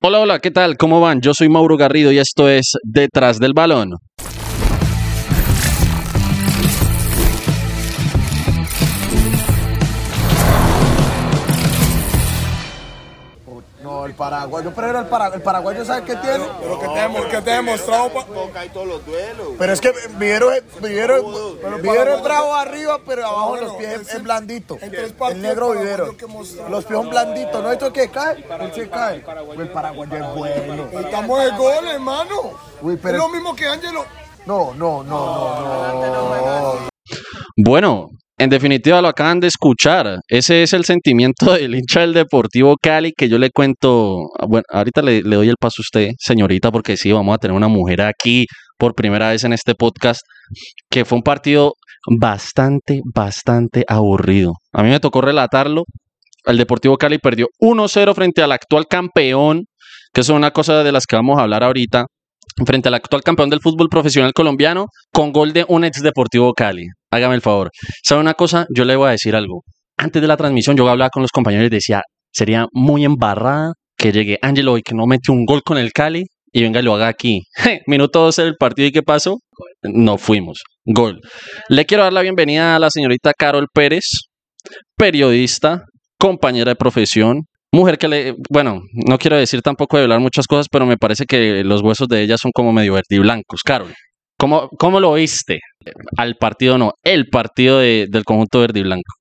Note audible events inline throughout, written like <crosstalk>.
Hola, hola, ¿qué tal? ¿Cómo van? Yo soy Mauro Garrido y esto es Detrás del Balón. Paraguayo, pero era el paraguayo. El paraguayo, ¿sabe qué tiene? Pero que te, hemos- que te he demostrado. pa- Boca y todos los duelos. Pero es que Vivero, es paraguayo- bravo arriba, pero abajo bueno, los pies en es, cinco- blandito. en tres El partidos negro Vivero. Los pies son blanditos. ¿No esto que cae? Él se cae. El paraguayo es bueno. Estamos de gol, hermano. Es lo mismo que Ángelo. No, no, no, no, no. Bueno, en definitiva lo acaban de escuchar. Ese es el sentimiento <laughs> del hincha del Deportivo Cali que yo le cuento. Bueno, ahorita le, le doy el paso a usted, señorita, porque sí, vamos a tener una mujer aquí por primera vez en este podcast, que fue un partido bastante, bastante aburrido. A mí me tocó relatarlo. El Deportivo Cali perdió 1-0 frente al actual campeón, que es una cosa de las que vamos a hablar ahorita, frente al actual campeón del fútbol profesional colombiano, con gol de un ex Deportivo Cali. Hágame el favor. ¿Sabe una cosa? Yo le voy a decir algo. Antes de la transmisión, yo hablaba con los compañeros y decía, sería muy embarrada que llegue Ángelo y que no mete un gol con el Cali y venga y lo haga aquí. <laughs> Minuto 12 del partido y ¿qué pasó? No fuimos. Gol. Le quiero dar la bienvenida a la señorita Carol Pérez, periodista, compañera de profesión, mujer que le, bueno, no quiero decir tampoco de hablar muchas cosas, pero me parece que los huesos de ella son como medio verdiblancos. Carol, ¿cómo, cómo lo viste? Al partido no, el partido de- del conjunto verde y blanco.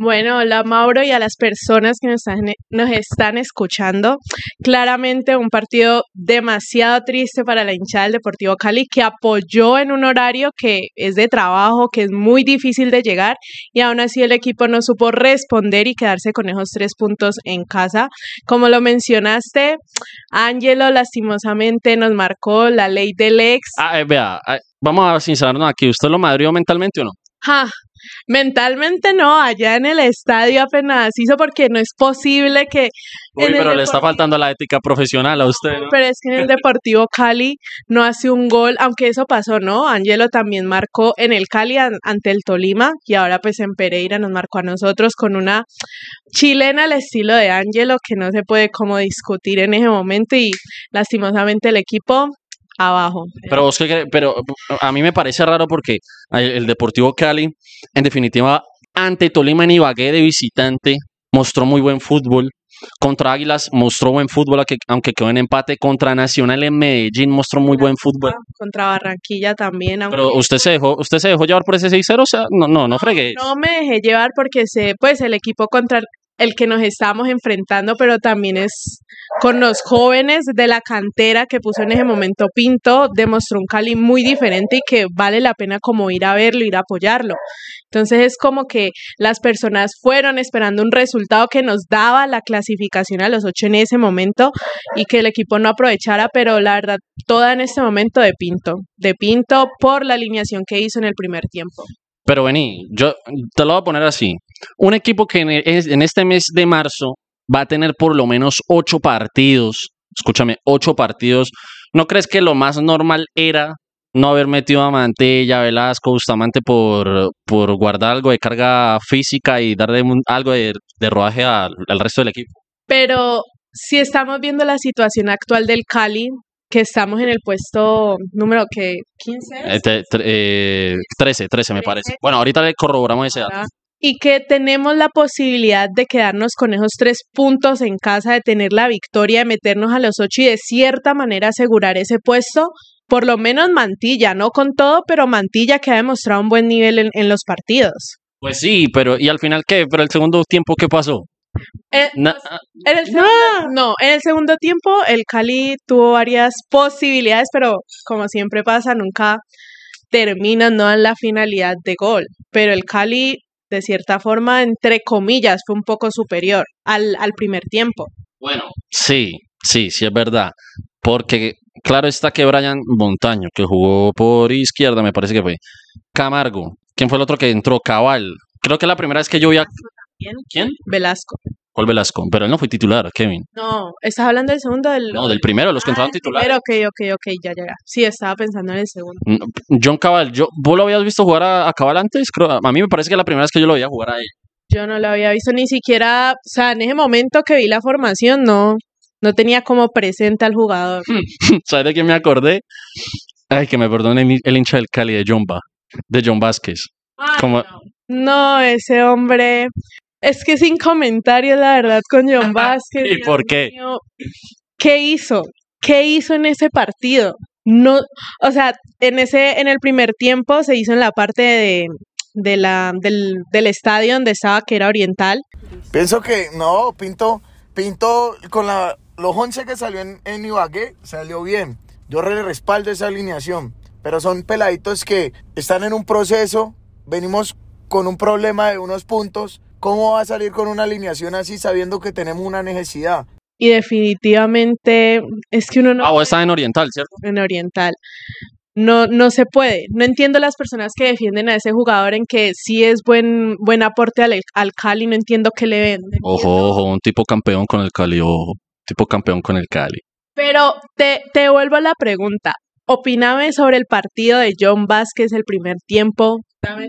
Bueno, hola Mauro y a las personas que nos están, nos están escuchando. Claramente un partido demasiado triste para la hinchada del Deportivo Cali que apoyó en un horario que es de trabajo, que es muy difícil de llegar y aún así el equipo no supo responder y quedarse con esos tres puntos en casa. Como lo mencionaste, Ángelo lastimosamente nos marcó la ley del ex. Ah, eh, vea, ah, vamos a sincerarnos aquí, ¿usted lo madrió mentalmente o no? Ja, mentalmente no, allá en el estadio apenas hizo porque no es posible que Uy, pero le está faltando la ética profesional a usted, ¿no? Pero es que en el Deportivo Cali no hace un gol, aunque eso pasó, ¿no? Angelo también marcó en el Cali an- ante el Tolima y ahora pues en Pereira nos marcó a nosotros con una chilena al estilo de Angelo que no se puede como discutir en ese momento y lastimosamente el equipo abajo. Pero, vos qué pero a mí me parece raro porque el, Deportivo Cali, en definitiva, ante Tolima en Ibagué de visitante, mostró muy buen fútbol. Contra Águilas mostró buen fútbol, aunque- quedó en empate. Contra Nacional en Medellín mostró muy buen fútbol. Contra Barranquilla también. aunque- Pero usted se dejó, usted se dejó llevar por ese 6-0, o sea, no, no, no fregué. No me dejé llevar porque sé, pues el equipo contra el que nos estamos enfrentando, pero también es con los jóvenes de la cantera que puso en ese momento Pinto, demostró un Cali muy diferente y que vale la pena como ir a verlo, ir a apoyarlo. Entonces es como que las personas fueron esperando un resultado que nos daba la clasificación a los ocho en ese momento y que el equipo no aprovechara, pero la verdad, toda en este momento de Pinto, de Pinto por la alineación que hizo en el primer tiempo. Pero vení, yo te lo voy a poner así. Un equipo que en, este mes de marzo va a tener por lo menos ocho partidos. Escúchame, ocho partidos. ¿No crees que lo más normal era no haber metido a Mantella, Velasco, Bustamante por, por guardar algo de carga física y darle algo de, de rodaje al resto del equipo? Pero si estamos viendo la situación actual del Cali, que estamos en el puesto número que 15 es? Eh, te- tre- eh, 13, 13 me parece. Bueno, ahorita le corroboramos ese dato. Y que tenemos la posibilidad de quedarnos con esos tres puntos en casa, de tener la victoria, de meternos a los ocho y de cierta manera asegurar ese puesto, por lo menos Mantilla, no con todo, pero Mantilla que ha demostrado un buen nivel en, en los partidos. Pues sí, pero ¿y al final qué? ¿Pero el segundo tiempo qué pasó? Eh, Na- En el segundo, no, en el segundo tiempo el Cali tuvo varias posibilidades, pero como siempre pasa, nunca terminan, no dan la finalidad de gol. Pero el Cali, de cierta forma, entre comillas, fue un poco superior al, al primer tiempo. Bueno, sí, sí, sí es verdad. Porque claro está que Brian Montaño, que jugó por izquierda, me parece que fue. Camargo. ¿Quién fue el otro que entró? Cabal. Creo que la primera vez que yo vi a... ¿Quién? ¿Quién? Velasco. Paul Velasco. Pero él no fue titular, Kevin. No, ¿estás hablando del segundo? Del... No, del primero, los que Ah, entraron titulares. primero, ok, ok, ok, ya, ya, ya. Sí, estaba pensando en el segundo. Mm, John Cabal, yo, ¿vos lo habías visto jugar a, a Cabal antes? Creo, a mí me parece que la primera vez que yo lo veía jugar a él. Yo no lo había visto ni siquiera, o sea, en ese momento que vi la formación, no, no tenía como presente al jugador. <laughs> ¿Sabes de quién me acordé? Ay, que me perdone el, hincha del Cali de John, Ba- de John Vázquez. Como- No, ese hombre. Es que sin comentarios, la verdad, con John <laughs> Vázquez. ¿Y por qué? mío. ¿Qué hizo? ¿Qué hizo en ese partido? No, o sea, en ese, en el primer tiempo se hizo en la parte de, de la, del, del estadio donde estaba, que era oriental. Pienso que no, Pinto, Pinto con la, los 11 que salió en, en Ibagué salió bien. Yo le respaldo esa alineación, pero son peladitos que están en un proceso, venimos con un problema de unos puntos. ¿Cómo va a salir con una alineación así sabiendo que tenemos una necesidad? Y definitivamente es que uno no Ah, vos estás en Oriental, ¿cierto? en Oriental. No, no se puede. No entiendo las personas que defienden a ese jugador en que sí es buen, buen aporte al, al Cali, no entiendo qué le ven. no Ojo, ojo, un tipo campeón con el Cali, ojo. Tipo campeón con el Cali. Pero te, te vuelvo a la pregunta. Opíname sobre el partido de John Vázquez el primer tiempo.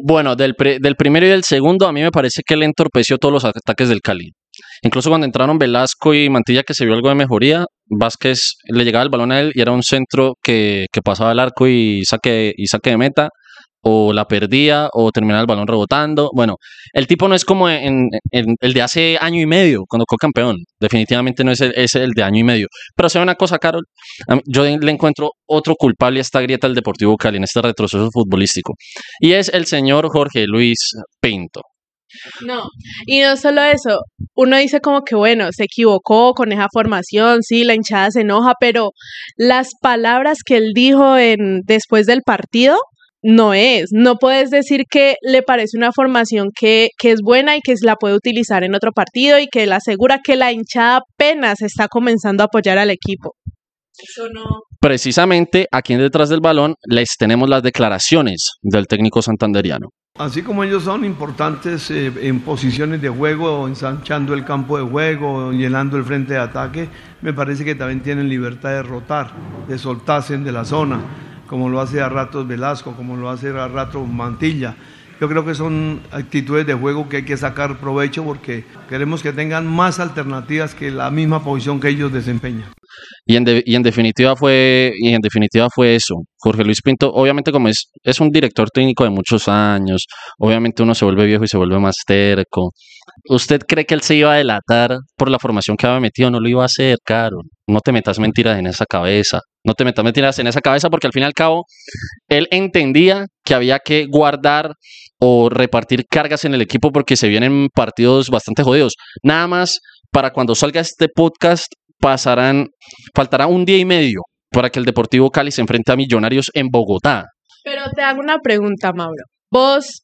Bueno, del, pri- del primero y del segundo, a mí me parece que él entorpeció todos los ataques del Cali. Incluso cuando entraron Velasco y Mantilla, que se vio algo de mejoría, Vázquez le llegaba el balón a él y era un centro que, que pasaba al arco y saque, y saque de meta, o la perdía, o terminaba el balón rebotando. Bueno, el tipo no es como en, en- el de hace año y medio, cuando fue campeón. Definitivamente no es el, es el de año y medio. Pero se ve una cosa, Carol, yo le encuentro otro culpable a esta grieta del Deportivo Cali, en este retroceso futbolístico. Y es el señor Jorge Luis Pinto. No, y no solo eso, uno dice como que bueno, se equivocó con esa formación, sí, la hinchada se enoja, pero las palabras que él dijo en después del partido no es, no puedes decir que le parece una formación que, que es buena y que la puede utilizar en otro partido y que le asegura que la hinchada apenas está comenzando a apoyar al equipo. Eso no. Precisamente aquí en detrás del balón les tenemos las declaraciones del técnico santanderiano. Así como ellos son importantes eh, en posiciones de juego, ensanchando el campo de juego, llenando el frente de ataque, me parece que también tienen libertad de rotar, de soltarse de la zona, como lo hace a ratos Velasco, como lo hace a ratos Mantilla. Yo creo que son actitudes de juego que hay que sacar provecho porque queremos que tengan más alternativas que la misma posición que ellos desempeñan. Y en, definitiva fue y en definitiva fue eso. Jorge Luis Pinto, obviamente como es, es un director técnico de muchos años, obviamente uno se vuelve viejo y se vuelve más terco. ¿Usted cree que él se iba a delatar por la formación que había metido? No lo iba a hacer, caro. No te metas mentiras en esa cabeza. No te metas mentiras en esa cabeza porque al fin y al cabo él entendía que había que guardar o repartir cargas en el equipo porque se vienen partidos bastante jodidos. Nada más para cuando salga este podcast pasarán, faltará un día y medio para que el Deportivo Cali se enfrente a Millonarios en Bogotá. Pero te hago una pregunta, Mauro. Vos,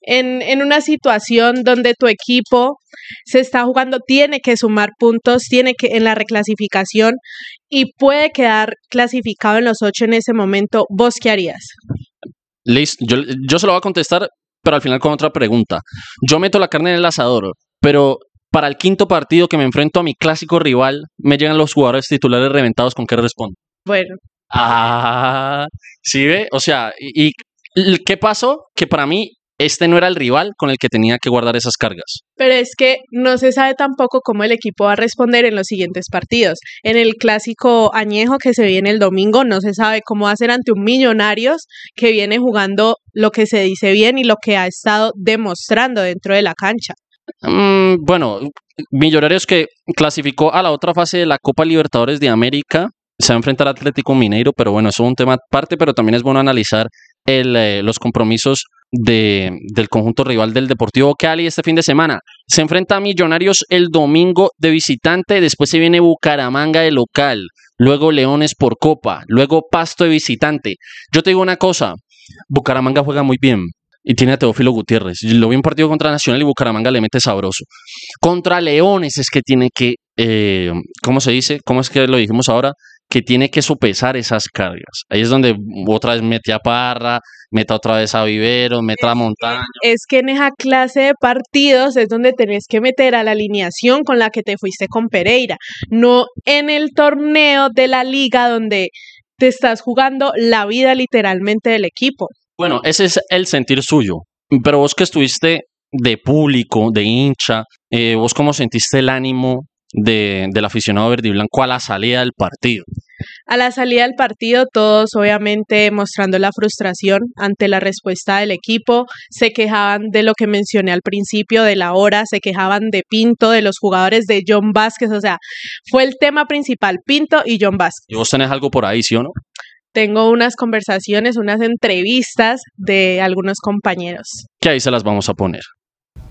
en, en una situación donde tu equipo se está jugando, tiene que sumar puntos, tiene que en la reclasificación y puede quedar clasificado en los ocho en ese momento, ¿vos qué harías? Listo, yo, yo se lo voy a contestar, pero al final con otra pregunta. Yo meto la carne en el asador, pero para el quinto partido que me enfrento a mi clásico rival, me llegan los jugadores titulares reventados, ¿con qué respondo? Bueno, Ah, ¿sí ve? O sea, y, ¿qué pasó? Que para mí este no era el rival con el que tenía que guardar esas cargas. pero es que no se sabe tampoco cómo el equipo va a responder en los siguientes partidos. En el clásico añejo que se viene el domingo, no se sabe cómo va a ser ante un Millonarios que viene jugando lo que se dice bien y lo que ha estado demostrando dentro de la cancha. Mm, bueno, Millonarios que clasificó a la otra fase de la Copa Libertadores de América, se va a enfrentar a Atlético Mineiro, pero bueno, eso es un tema aparte, pero también es bueno analizar el, eh, los compromisos de, del conjunto rival del Deportivo Cali este fin de semana. Se enfrenta a Millonarios el domingo de visitante, después se viene Bucaramanga de local, luego Leones por Copa, luego Pasto de visitante. Yo te digo una cosa, Bucaramanga juega muy bien. Y tiene a Teófilo Gutiérrez. Lo vi en un partido contra Nacional y Bucaramanga le mete sabroso. Contra Leones es que tiene que, eh, ¿cómo se dice? ¿Cómo es que lo dijimos ahora? Que tiene que sopesar esas cargas. Ahí es donde otra vez mete a Parra, meta otra vez a Vivero, mete a Montaña. es que en esa clase de partidos es donde tenés que meter a la alineación con la que te fuiste con Pereira, no en el torneo de la liga donde te estás jugando la vida literalmente del equipo. Bueno, ese es el sentir suyo. Pero vos que estuviste de público, de hincha, eh, vos cómo sentiste el ánimo de, del aficionado verde y blanco a la salida del partido. A la salida del partido, todos obviamente mostrando la frustración ante la respuesta del equipo, se quejaban de lo que mencioné al principio, de la hora, se quejaban de Pinto, de los jugadores de John Vázquez, o sea, fue el tema principal, Pinto y John Vázquez. ¿Y vos tenés algo por ahí, sí o no? Tengo unas conversaciones, unas entrevistas de algunos compañeros. Que ahí se las vamos a poner.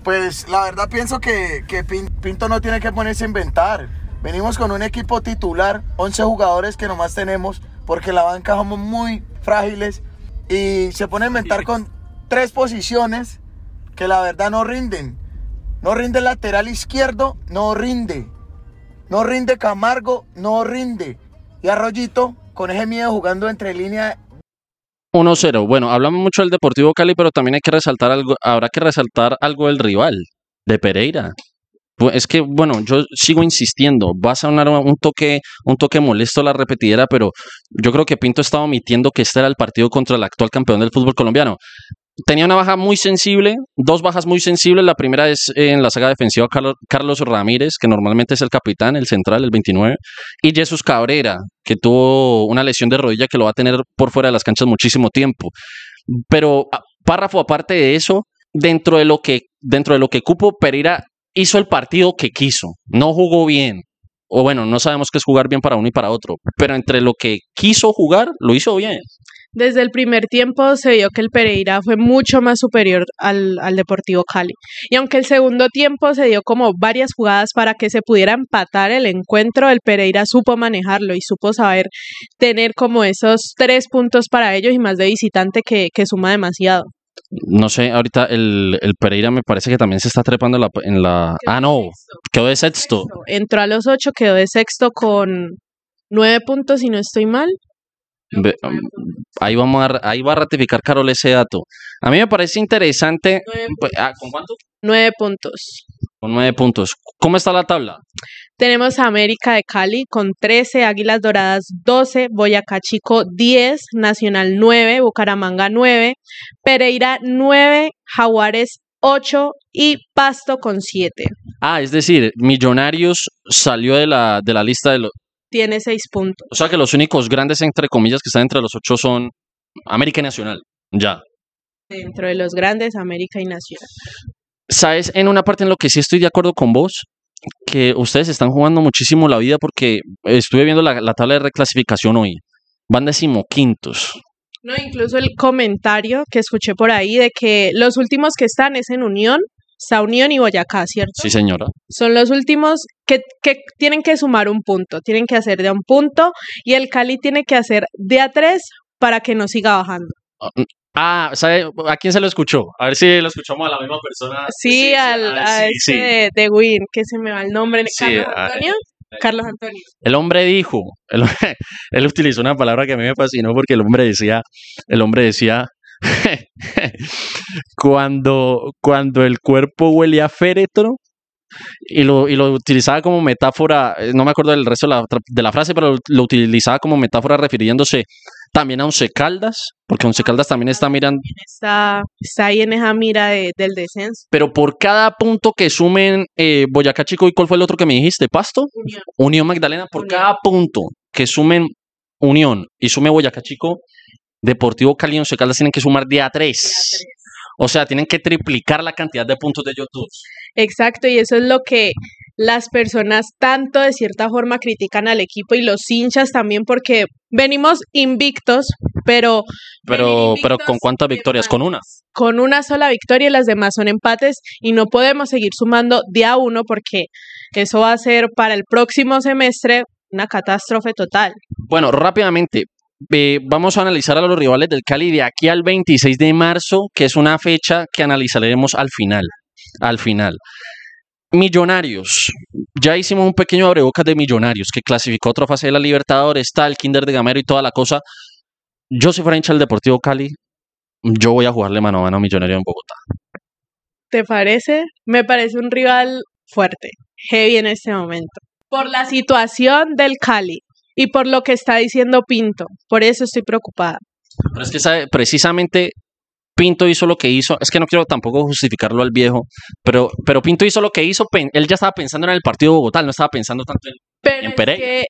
Pues la verdad pienso que, que Pin- Pinto no tiene que ponerse a inventar. Venimos con un equipo titular, 11 jugadores que nomás tenemos, porque la banca somos muy frágiles y se pone a inventar con tres posiciones que la verdad no rinden. No rinde el lateral izquierdo, no rinde. No rinde Camargo, no rinde. Y Arroyito, con ese miedo jugando entre línea 1-0. Bueno, hablamos mucho del Deportivo Cali, pero también hay que resaltar algo, habrá que resaltar algo del rival, de Pereira. Es que, bueno, yo sigo insistiendo, va a sonar un toque, un toque molesto la repetidera, pero yo creo que Pinto estaba omitiendo que este era el partido contra el actual campeón del fútbol colombiano. Tenía una baja muy sensible, dos bajas muy sensibles. La primera es en la saga defensiva Carlos, Ramírez, que normalmente es el capitán, el central, el 29, y Jesús Cabrera, que tuvo una lesión de rodilla que lo va a tener por fuera de las canchas muchísimo tiempo. Pero a- párrafo aparte de eso, dentro de lo que dentro de lo que cupo Pereira hizo el partido que quiso, no jugó bien. O bueno, no sabemos qué es jugar bien para uno y para otro, pero entre lo que quiso jugar, lo hizo bien. Desde el primer tiempo se vio que el Pereira fue mucho más superior al, al Deportivo Cali. Y aunque el segundo tiempo se dio como varias jugadas para que se pudiera empatar el encuentro, el Pereira supo manejarlo y supo saber tener como esos tres puntos para ellos y más de visitante que, que suma demasiado. No sé, ahorita el, el Pereira me parece que también se está trepando en la, en la... Ah, no, quedó de sexto. Entró a los ocho, quedó de sexto con nueve puntos, si no estoy mal. Um, ahí, vamos a, ahí va a ratificar Carol ese dato. A mí me parece interesante. Pues, ah, ¿Con cuánto? Nueve puntos. Con nueve puntos. ¿Cómo está la tabla? Tenemos a América de Cali con 13, Águilas Doradas 12, Boyacá Chico 10, Nacional 9, Bucaramanga 9, Pereira 9, Jaguares 8 y Pasto con 7. Ah, es decir, Millonarios salió de la, de la lista de los. Tiene 6 puntos. O sea que los únicos grandes, entre comillas, que están entre los ocho son América y Nacional. Ya. Dentro de los grandes, América y Nacional. ¿Sabes? En una parte en lo que sí estoy de acuerdo con vos, que ustedes están jugando muchísimo la vida porque estuve viendo la, la tabla de reclasificación hoy. Van decimoquintos. No, incluso el comentario que escuché por ahí de que los últimos que están es en Unión, está Unión y Boyacá, ¿cierto? Sí, señora. Son los últimos que, que tienen que sumar un punto, tienen que hacer de un punto y el Cali tiene que hacer de a tres para que no siga bajando. Ah, ¿sabe? ¿A quién se lo escuchó? A ver si lo escuchamos a la misma persona. Sí, al, ah, a sí, este sí. De, de Win, que se me va el nombre. Carlos a- Antonio. Carlos Antonio. El hombre dijo, el- <laughs> él utilizó una palabra que a mí me fascinó porque el hombre decía, el hombre decía, <laughs> cuando, cuando el cuerpo huele a féretro, y lo, y lo utilizaba como metáfora, eh, no me acuerdo del resto de la, de la frase, pero lo, lo utilizaba como metáfora refiriéndose también a Once Caldas, porque Once Caldas también está mirando, Está, está ahí en esa mira de- del descenso. pero por cada punto que sumen eh, Boyacá Chico y cuál fue el otro que me dijiste, Pasto, Unión. Unión Magdalena, por Unión. cada punto que sumen Unión y sume Boyacá Chico, Deportivo Cali y Once Caldas tienen que sumar día 3. O sea, tienen que triplicar la cantidad de puntos de dos. Exacto, y eso es lo que las personas tanto de cierta forma critican al equipo y los hinchas también porque venimos invictos, pero Pero, pero ¿con cuántas victorias? Con una. con una sola victoria y las demás son empates y no podemos seguir sumando de a uno porque eso va a ser para el próximo semestre una catástrofe total. Bueno, rápidamente, vamos a analizar a los rivales del Cali de aquí al 26 de marzo, que es una fecha que analizaremos al final. Al final. Millonarios. Ya hicimos un pequeño abrebocas de Millonarios, que clasificó otra fase de la Libertadores, está el Kinder de Gamero y toda la cosa. Yo si fuera del Deportivo Cali, yo voy a jugarle mano a mano a Millonario en Bogotá. ¿Te parece? Me parece un rival fuerte, heavy en este momento. Por la situación del Cali y por lo que está diciendo Pinto. Por eso estoy preocupada. Pero es que sabe, precisamente Pinto hizo lo que hizo, es que no quiero tampoco justificarlo al viejo, pero, pero Pinto hizo lo que hizo, él ya estaba pensando en el partido de Bogotá, no estaba pensando tanto en... Pero en es Pereira. que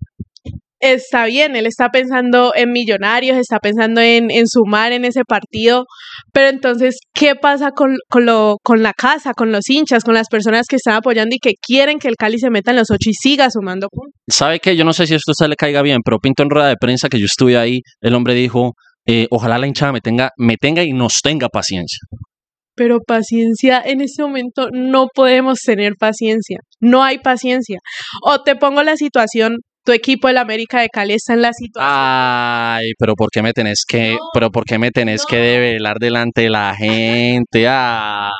está bien, él está pensando en millonarios, está pensando en, en sumar en ese partido, pero entonces, ¿qué pasa con, con, lo, con la casa, con los hinchas, con las personas que están apoyando y que quieren que el Cali se meta en los ocho y siga sumando puntos? ¿Sabe que Yo no sé si esto a usted le caiga bien, pero Pinto en rueda de prensa que yo estuve ahí, el hombre dijo, eh, ojalá la hinchada me tenga, me tenga y nos tenga paciencia. Pero paciencia, en este momento no podemos tener paciencia, no hay paciencia. O te pongo la situación, tu equipo del América de Cali está en la situación. Ay, pero ¿por qué me tenés que, No, pero por qué me tenés que develar delante de la gente? Ah.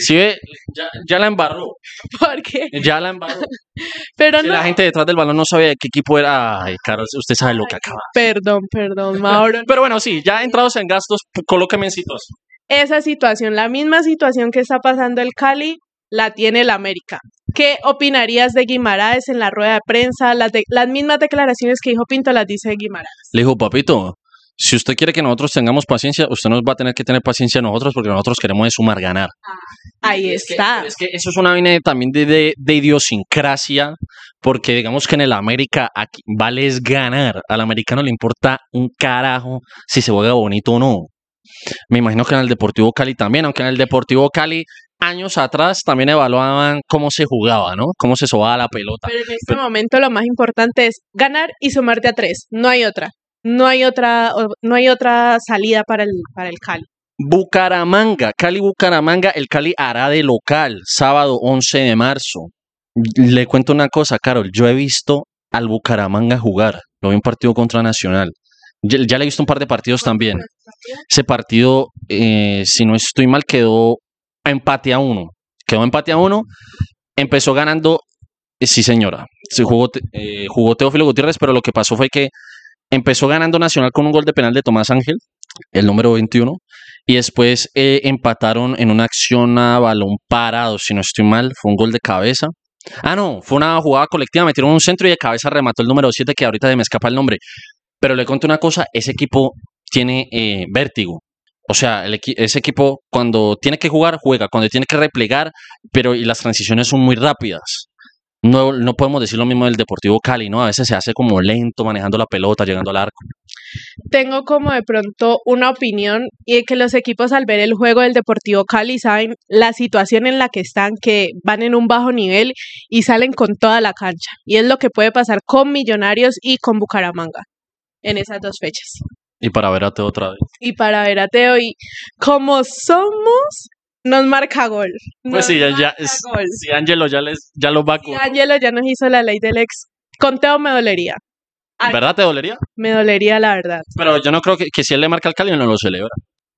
Sí, ve, ya, ya la embarró, <laughs> porque, ya la embarró. pero Si no, la gente detrás del balón no sabía de qué equipo era. Ay, Carlos, usted sabe lo que acaba. perdón, perdón, Mauro. <laughs> Pero bueno, sí, ya entrados en gastos, colóqueme en situación. esa situación, la misma situación que está pasando el Cali, la tiene el América. ¿Qué opinarías de Guimaraes en la rueda de prensa? Las, de- las mismas declaraciones que dijo Pinto las dice Guimaraes. Le dijo, papito, si usted quiere que nosotros tengamos paciencia, usted nos va a tener que tener paciencia a nosotros porque nosotros queremos de sumar ganar. Ahí Es que- está. es que eso es una vaina de- también de, de, de idiosincrasia, porque digamos que en el América aquí vale es ganar. Al americano le importa un carajo si se juega bonito o no. Me imagino que en el Deportivo Cali también, aunque en el Deportivo Cali años atrás también evaluaban cómo se jugaba, ¿no? Cómo se sobaba la pelota. Pero en este momento lo más importante es ganar y sumarte a tres. No hay otra. No hay otra, no hay otra salida para el, para el Cali. Bucaramanga, Cali Bucaramanga, el Cali hará de local, sábado 11 de marzo. Le cuento una cosa, Carol, yo he visto al Bucaramanga jugar, lo vi en partido contra Nacional. Ya, ya le he visto un par de partidos también. Ese partido, eh, si no estoy mal, quedó empate a uno. Quedó empate a uno, empezó ganando, eh, sí señora, se jugó, eh, jugó Teófilo Gutiérrez, pero lo que pasó fue que empezó ganando Nacional con un gol de penal de Tomás Ángel, el número 21, y después eh, empataron en una acción a balón parado, si no estoy mal, fue un gol de cabeza. Ah, no, fue una jugada colectiva, metieron un centro y de cabeza remató el número 7, que ahorita se me escapa el nombre. Pero le cuento una cosa, ese equipo tiene eh, vértigo. O sea, el ese equipo cuando tiene que jugar, juega, cuando tiene que replegar, pero y las transiciones son muy rápidas. No, no podemos decir lo mismo del Deportivo Cali, ¿no? A veces se hace como lento manejando la pelota, llegando al arco. Tengo como de pronto una opinión y que los equipos al ver el juego del Deportivo Cali saben la situación en la que están, que van en un bajo nivel y salen con toda la cancha. Y es lo que puede pasar con Millonarios y con Bucaramanga en esas dos fechas. Y para verate otra vez. Y para ver a Teo y como somos, nos marca gol. Pues sí, ya, ya, es- si Angelo ya les, ya los va a Y cu- Ángelo ya nos hizo la ley del ex. Con Teo me dolería. Ay. ¿Verdad te dolería? Me dolería la verdad. Pero yo no creo que, que si él le marca al Cali no lo celebra.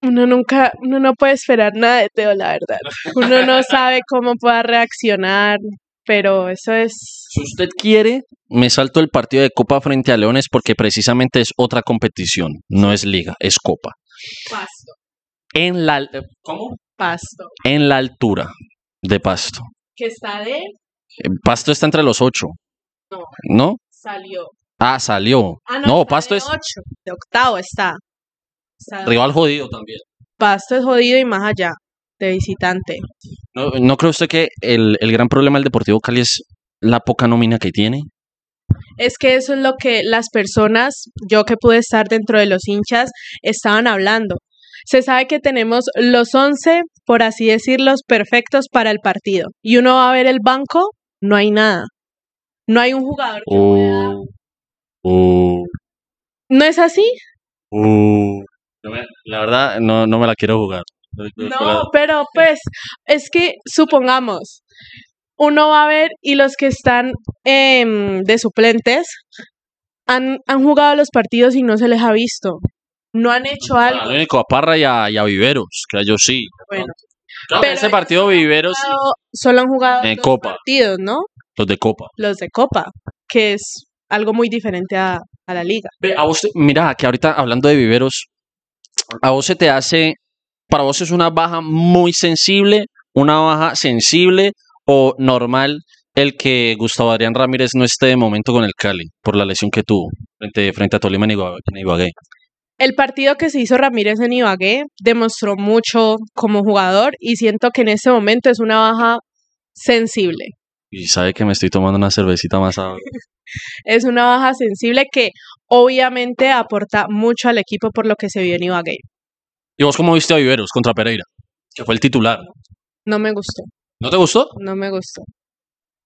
Uno nunca, uno no puede esperar nada de Teo, la verdad. Uno no <laughs> sabe cómo pueda reaccionar, pero eso es Si usted quiere, me salto el partido de Copa frente a Leones porque precisamente es otra competición, no es liga, es Copa. pasto, En la, ¿cómo? pasto. En la altura de Pasto. Que está de, Eh, Pasto está entre los ocho, no, ¿no? salió. Ah, salió. Ah, No, está Pasto de es ocho, de octavo está. Está de- rival jodido también. Pasto es jodido y más allá, de visitante. ¿No, no cree usted que el, el gran problema del Deportivo Cali es la poca nómina que tiene? Es que eso es lo que las personas, yo que pude estar dentro de los hinchas, estaban hablando. Se sabe que tenemos los 11, por así decirlos, perfectos para el partido. Y uno va a ver el banco, no hay nada. No hay un jugador que pueda... Uh, ¿No es así? uh. No me- La verdad, no, no me la quiero jugar. No, pero pues es que supongamos, uno va a ver y los que están em, de suplentes han, han jugado los partidos y no se les ha visto. No han hecho algo. Al único a Parra y a, y a Viveros, que ellos sí. Bueno, Claro, pero ese partido Viveros, jugado- solo han jugado En dos Copa. partidos, ¿no? los de Copa. Los de Copa, que es algo muy diferente a, a la liga. A vos, mira, que ahorita hablando de Viveros, a vos se te hace, para vos es una baja muy sensible, una baja sensible o normal el que Gustavo Adrián Ramírez no esté de momento con el Cali por la lesión que tuvo frente, frente a Tolima en Ibagué. El partido que se hizo Ramírez en Ibagué demostró mucho como jugador y siento que en este momento es una baja sensible. Y sabe que me estoy tomando una cervecita más ahora. <laughs> Es una baja sensible que obviamente aporta mucho al equipo por lo que se vio en Ibagué. ¿Y vos cómo viste a Viveros contra Pereira? Que fue el titular. No me gustó, ¿No te gustó? no me gustó.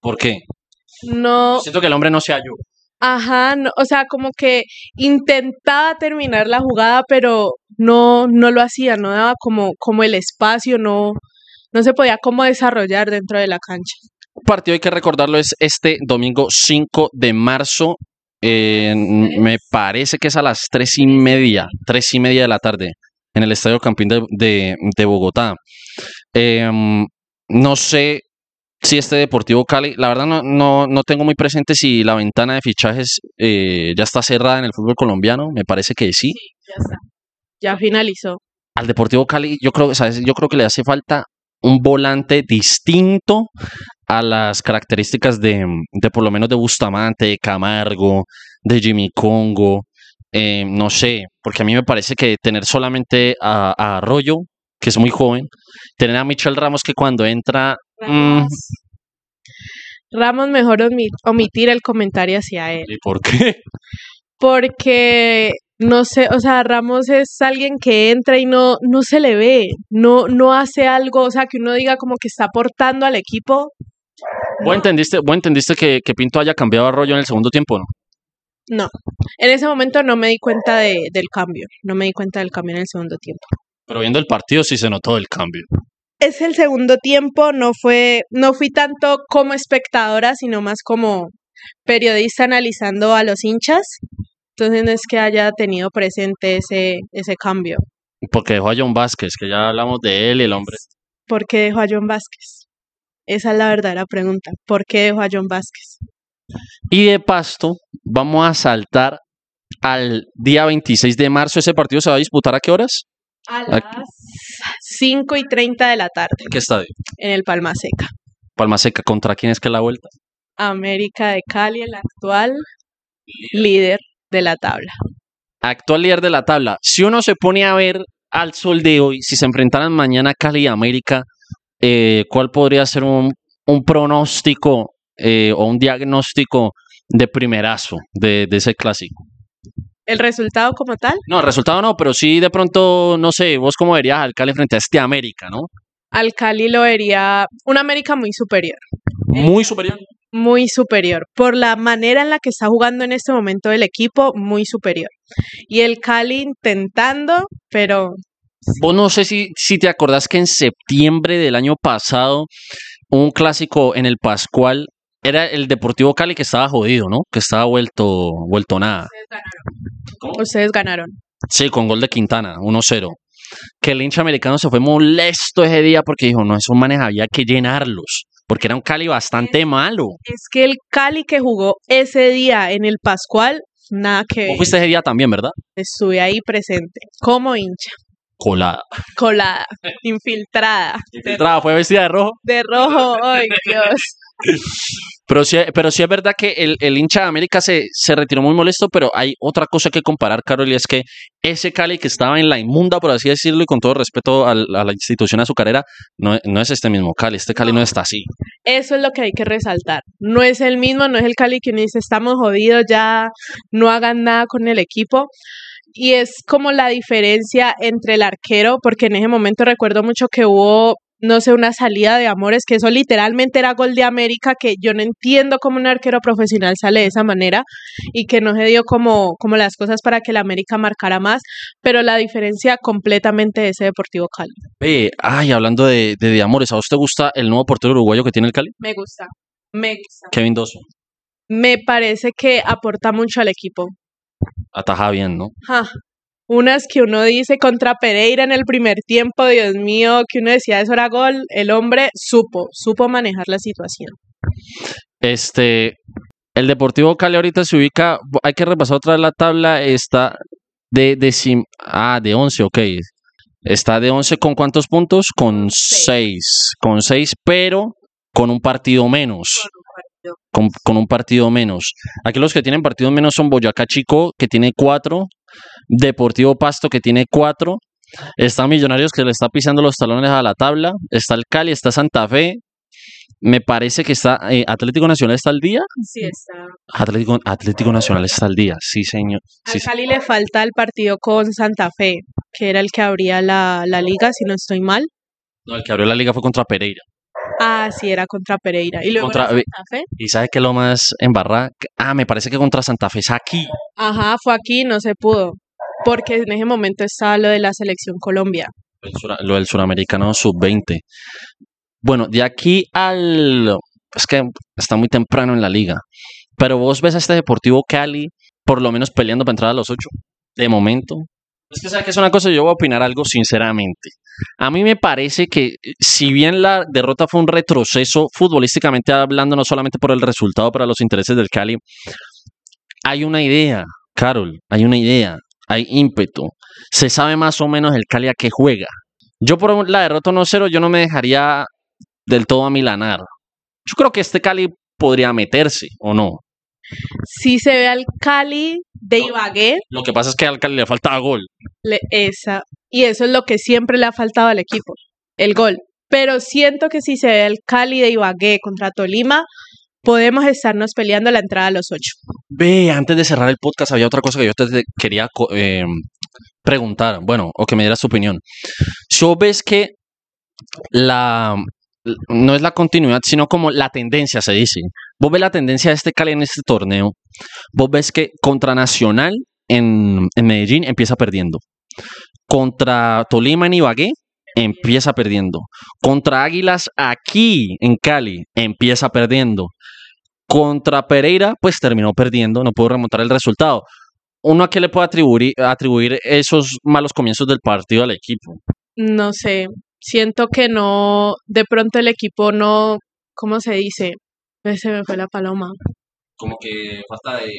¿Por qué? No, Siento que el hombre no se halló. ajá, no, o sea, como que intentaba terminar la jugada, pero no, no lo hacía, no daba como, como el espacio, no, no se podía como desarrollar dentro de la cancha. Un partido, hay que recordarlo, es este domingo 5 de marzo. Eh, me parece que es a las tres y media, tres y media de la tarde, en el Estadio Campín de, de- de Bogotá. Em, no sé si este Deportivo Cali, la verdad no, no, no tengo muy presente si la ventana de fichajes eh, ya está cerrada en el fútbol colombiano, me parece que sí. Ya está. Ya finalizó. Al Deportivo Cali, yo creo, ¿sabes? yo creo que le hace falta un volante distinto a las características de, de por lo menos de Bustamante, de Camargo, de Jimmy Congo, eh, no sé, porque a mí me parece que tener solamente a, a Arroyo, que es muy joven, tener a Michel Ramos que cuando entra, mm, Ramos, mejor omi- omitir el comentario hacia él. ¿y por qué? porque no sé, o sea, Ramos es alguien que entra y no, no se le ve, no, no hace algo, o sea, que uno diga como que está aportando al equipo. ¿Vos entendiste, vos entendiste que, que Pinto haya cambiado a Arroyo en el segundo tiempo, no? No, en ese momento no me di cuenta de, del cambio, no me di cuenta del cambio en el segundo tiempo. Pero viendo el partido sí se notó el cambio. Es el segundo tiempo, no fue, no fui tanto como espectadora, sino más como periodista analizando a los hinchas. Entonces no es que haya tenido presente ese, ese cambio. Porque dejó a John Vázquez, que ya hablamos de él y el hombre. ¿Por qué dejó a John Vázquez? Esa es la verdadera pregunta. ¿Por qué dejó a John Vázquez? Y de pasto, vamos a saltar al día 26 de marzo. ¿Ese partido se va a disputar a qué horas? A las 5 y 30 de la tarde ¿En qué estadio? en el Palma Seca. Palma Seca. ¿Contra quién es que la vuelta? América de Cali, el actual líder de la tabla. Actual líder de la tabla. Si uno se pone a ver al sol de hoy, si se enfrentaran mañana Cali y América, eh, ¿cuál podría ser un, un pronóstico eh, o un diagnóstico de primerazo de, de ese clásico? ¿El resultado como tal? No, el resultado no, pero sí de pronto, no sé, vos cómo verías al Cali frente a este América, ¿no? Al Cali lo vería una América muy superior, Muy superior. muy superior. Por la manera en la que está jugando en este momento el equipo, muy superior. Y el Cali intentando, pero Vos no sé si, si te acordás que en septiembre del año pasado, un clásico en el Pascual era el Deportivo Cali que estaba jodido, ¿no? Que estaba vuelto, vuelto nada. Ustedes ganaron. Sí, con gol de Quintana, 1-0. Que el hincha americano se fue molesto ese día porque dijo, no, esos manes había que llenarlos. Porque era un Cali bastante malo. Es que el Cali que jugó ese día en el Pascual, nada que ver. Fuiste ese día también, ¿verdad? Estuve ahí presente, como hincha, Colada. colada, infiltrada, Entraba, fue vestida de rojo. de rojo, ay Dios. Pero sí, pero sí es verdad que el, el hincha de América se, se retiró muy molesto, pero hay otra cosa que comparar, Carol, y es que ese Cali que estaba en la inmunda, por así decirlo, y con todo respeto al- a, la institución azucarera, no, no es este mismo Cali. Este Cali no está así. Eso es lo que hay que resaltar. No es el mismo, no es el Cali que dice, estamos jodidos, ya no hagan nada con el equipo. Y es como la diferencia entre el arquero, porque en ese momento recuerdo mucho que hubo, no sé, una salida de amores, que eso literalmente era gol de América, que yo no entiendo cómo un arquero profesional sale de esa manera y que no se dio como, como las cosas para que el América marcara más, pero la diferencia completamente de ese Deportivo Cali. Ay, hablando de, de, de amores, ¿a vos te gusta el nuevo portero uruguayo que tiene el Cali? Me gusta, me gusta. Kevin Dosso. Me parece que aporta mucho al equipo. Ataja bien, ¿no? Ja, Unas que uno dice contra Pereira en el primer tiempo, Dios mío, que uno decía eso era gol, el hombre supo, supo manejar la situación. Este, el Deportivo Cali ahorita se ubica, hay que repasar otra vez la tabla, está de, de sim- ah, de 11, ok. Está de 11 con cuántos puntos? Con Seis. 6, con 6, pero con un partido menos. Con, con un partido menos. Aquí los que tienen partidos menos son Boyacá Chico, que tiene 4, Deportivo Pasto que tiene cuatro, está Millonarios que le está pisando los talones a la tabla, está el Cali, está Santa Fe, me parece que está eh, Atlético Nacional está al día, Sí, está. Atlético, Atlético Nacional está al día, sí señor, sí, Al Cali le falta el partido con Santa Fe, que era el que abría la, la liga, si no estoy mal. no, el que abrió la liga fue contra Pereira. Ah, sí, era contra Pereira. Y luego Contra- era Santa Fe. ¿Y sabe qué es lo más embarrada? Ah, me parece que contra Santa Fe es aquí. Ajá, fue aquí, no se pudo. Porque en ese momento estaba lo de la selección Colombia. Lo del suramericano sub-20. Bueno, de aquí al... Es que está muy temprano en la liga. Pero vos ves a este Deportivo Cali por lo menos peleando para entrar a los ocho. De momento. Es que sabes que es una cosa, yo voy a opinar algo sinceramente. A mí me parece que si bien la derrota fue un retroceso futbolísticamente hablando, no solamente por el resultado, para los intereses del Cali, hay una idea, Carol, hay una idea, hay ímpetu. Se sabe más o menos el Cali a qué juega. Yo por la derrota 1-0 yo no me dejaría del todo a milanar. Yo creo que este Cali podría meterse o no. Si se ve al Cali de Ibagué, Lo que pasa es que al Cali le falta gol. le- esa, y eso es lo que siempre le ha faltado al equipo, el gol. Pero siento que si se ve al Cali de Ibagué contra Tolima, podemos estarnos peleando la entrada a los ocho. Ve, antes de cerrar el podcast había otra cosa que yo te quería eh, preguntar, bueno, o que me dieras tu opinión. Vos ves que la no es la continuidad, sino como la tendencia, se dice. Vos ves la tendencia de este Cali en este torneo. Vos ves que contra Nacional en, en Medellín empieza perdiendo. Contra Tolima en Ibagué empieza perdiendo. Contra Águilas aquí en Cali empieza perdiendo. Contra Pereira, pues terminó perdiendo, no pudo remontar el resultado. ¿Uno a qué le puede atribuir, atribuir esos malos comienzos del partido al equipo? No sé, siento que no, de pronto el equipo no, ¿cómo se dice? Se me fue la paloma. Como que falta de...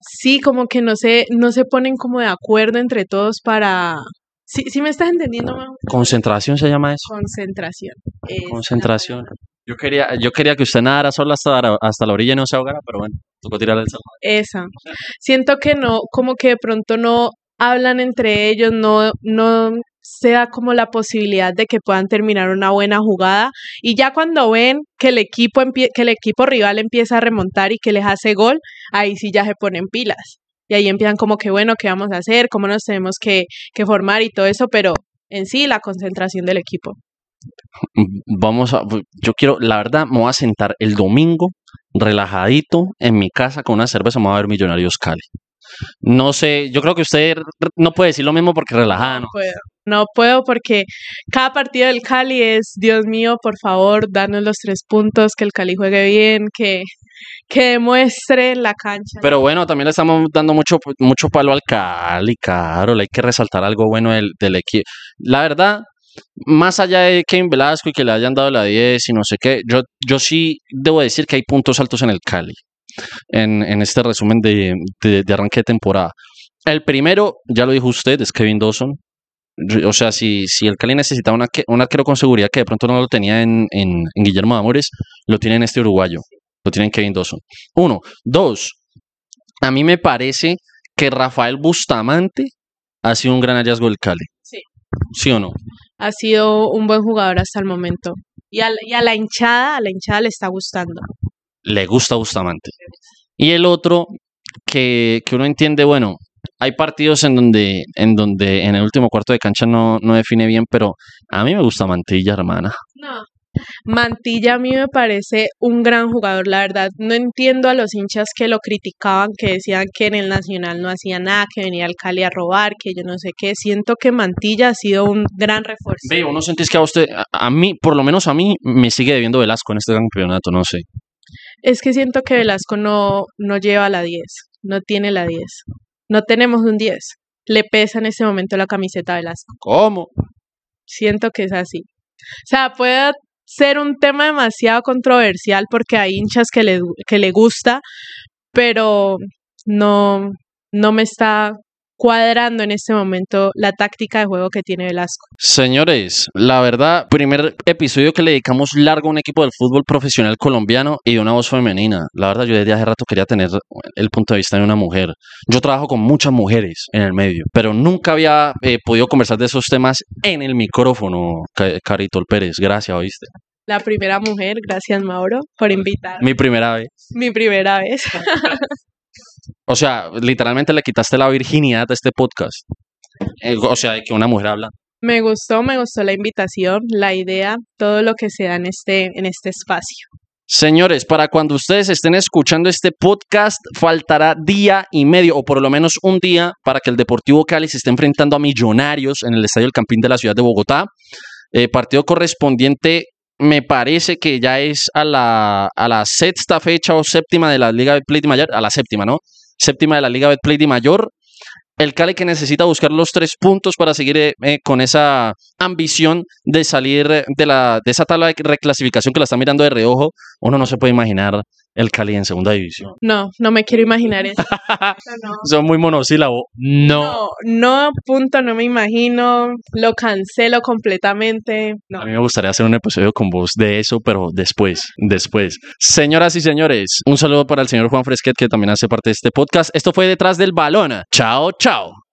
Sí, como que no se, no se ponen como de acuerdo entre todos para... Sí, sí me estás entendiendo? Concentración se llama eso. Concentración. Concentración. Yo quería, yo quería que usted nadara solo hasta, la- hasta la orilla y no se ahogara, pero bueno, tocó tirar el salto. Esa. Siento que no, como que de pronto no hablan entre ellos, no, no se da como la posibilidad de que puedan terminar una buena jugada. Y ya cuando ven que el equipo que el equipo rival empieza a remontar y que les hace gol, ahí sí ya se ponen pilas. Y ahí empiezan como que bueno, ¿qué vamos a hacer? ¿Cómo nos tenemos que, que formar y todo eso? Pero en sí la concentración del equipo. Vamos a, yo quiero, la verdad, me voy a sentar el domingo relajadito en mi casa con una cerveza, me voy a ver Millonarios Cali. No sé, yo creo que usted no puede decir lo mismo porque relajada, ¿no? puedo. No puedo porque cada partido del Cali es, Dios mío, por favor, danos los tres puntos, que el Cali juegue bien, que, que demuestre la cancha. Pero bueno, también le estamos dando mucho, mucho palo al Cali, Carol. Hay que resaltar algo bueno del, del equipo. La verdad, más allá de Kevin Velasco y que le hayan dado la 10 y no sé qué, yo, yo sí debo decir que hay puntos altos en el Cali, en, en este resumen de, de, de arranque de temporada. El primero, ya lo dijo usted, es Kevin Dawson. O sea, si, si el Cali necesitaba una, que- un arquero con seguridad que de pronto no lo tenía en, en, en Guillermo de Amores, lo tiene en este uruguayo. Lo tiene en Kevin Dawson. Uno. Dos. A mí me parece que Rafael Bustamante ha sido un gran hallazgo del Cali. Sí. ¿Sí o no? Ha sido un buen jugador hasta el momento. Y a, la- y a la hinchada, a la hinchada le está gustando. Le gusta Bustamante. Y el otro, que, que uno entiende, bueno, hay partidos en donde, en donde en el último cuarto de cancha no, no define bien, pero a mí me gusta Mantilla, hermana. No. Mantilla a mí me parece un gran jugador, la verdad. No entiendo a los hinchas que lo criticaban, que decían que en el Nacional no hacía nada, que venía al Cali a robar, que yo no sé qué. Siento que Mantilla ha sido un gran refuerzo. Ve, ¿uno sentís que a usted, a, a mí, por lo menos a mí, me sigue debiendo Velasco en este campeonato? No sé. Es que siento que Velasco no, no lleva la 10, no tiene la 10. No tenemos un 10. Le pesa en este momento la camiseta a Velasco. ¿Cómo? Siento que es así. O sea, puede ser un tema demasiado controversial porque hay hinchas que le, que le gusta, pero no, no me está cuadrando en este momento la táctica de juego que tiene Velasco. Señores, la verdad, primer episodio que le dedicamos largo a un equipo del fútbol profesional colombiano y de una voz femenina. La verdad, yo desde hace rato quería tener el punto de vista de una mujer. Yo trabajo con muchas mujeres en el medio, pero nunca había eh, podido conversar de esos temas en el micrófono, Ca- Carito Pérez. Gracias, ¿oíste? La primera mujer, gracias Mauro por invitar. Mi primera vez. Mi primera vez. <laughs> O sea, literalmente le quitaste la virginidad a este podcast. Eh, o sea, de que una mujer habla. Me gustó, me gustó la invitación, la idea, todo lo que se da en este, en este espacio. Señores, para cuando ustedes estén escuchando este podcast, faltará día y medio, o por lo menos un día, para que el Deportivo Cali se esté enfrentando a Millonarios en el Estadio El Campín de la ciudad de Bogotá. Eh, partido correspondiente, me parece que ya es a la, a la sexta fecha o séptima de la Liga de Mayor, a la séptima, ¿no? Séptima de la Liga Betplay de Mayor. El Cali que necesita buscar los tres puntos para seguir eh, eh, con esa ambición de salir eh, de, la, de esa tabla de reclasificación que la está mirando de reojo. Uno no se puede imaginar el Cali en segunda división. No, no me quiero imaginar eso. <laughs> No, no. Son muy monosílabos. No. No, no, punto, no me imagino. Lo cancelo completamente. No. A mí me gustaría hacer un episodio con vos de eso, pero después, después. Señoras y señores, un saludo para el señor Juan Fresquet, que también hace parte de este podcast. Esto fue Detrás del Balón. Chao, chao.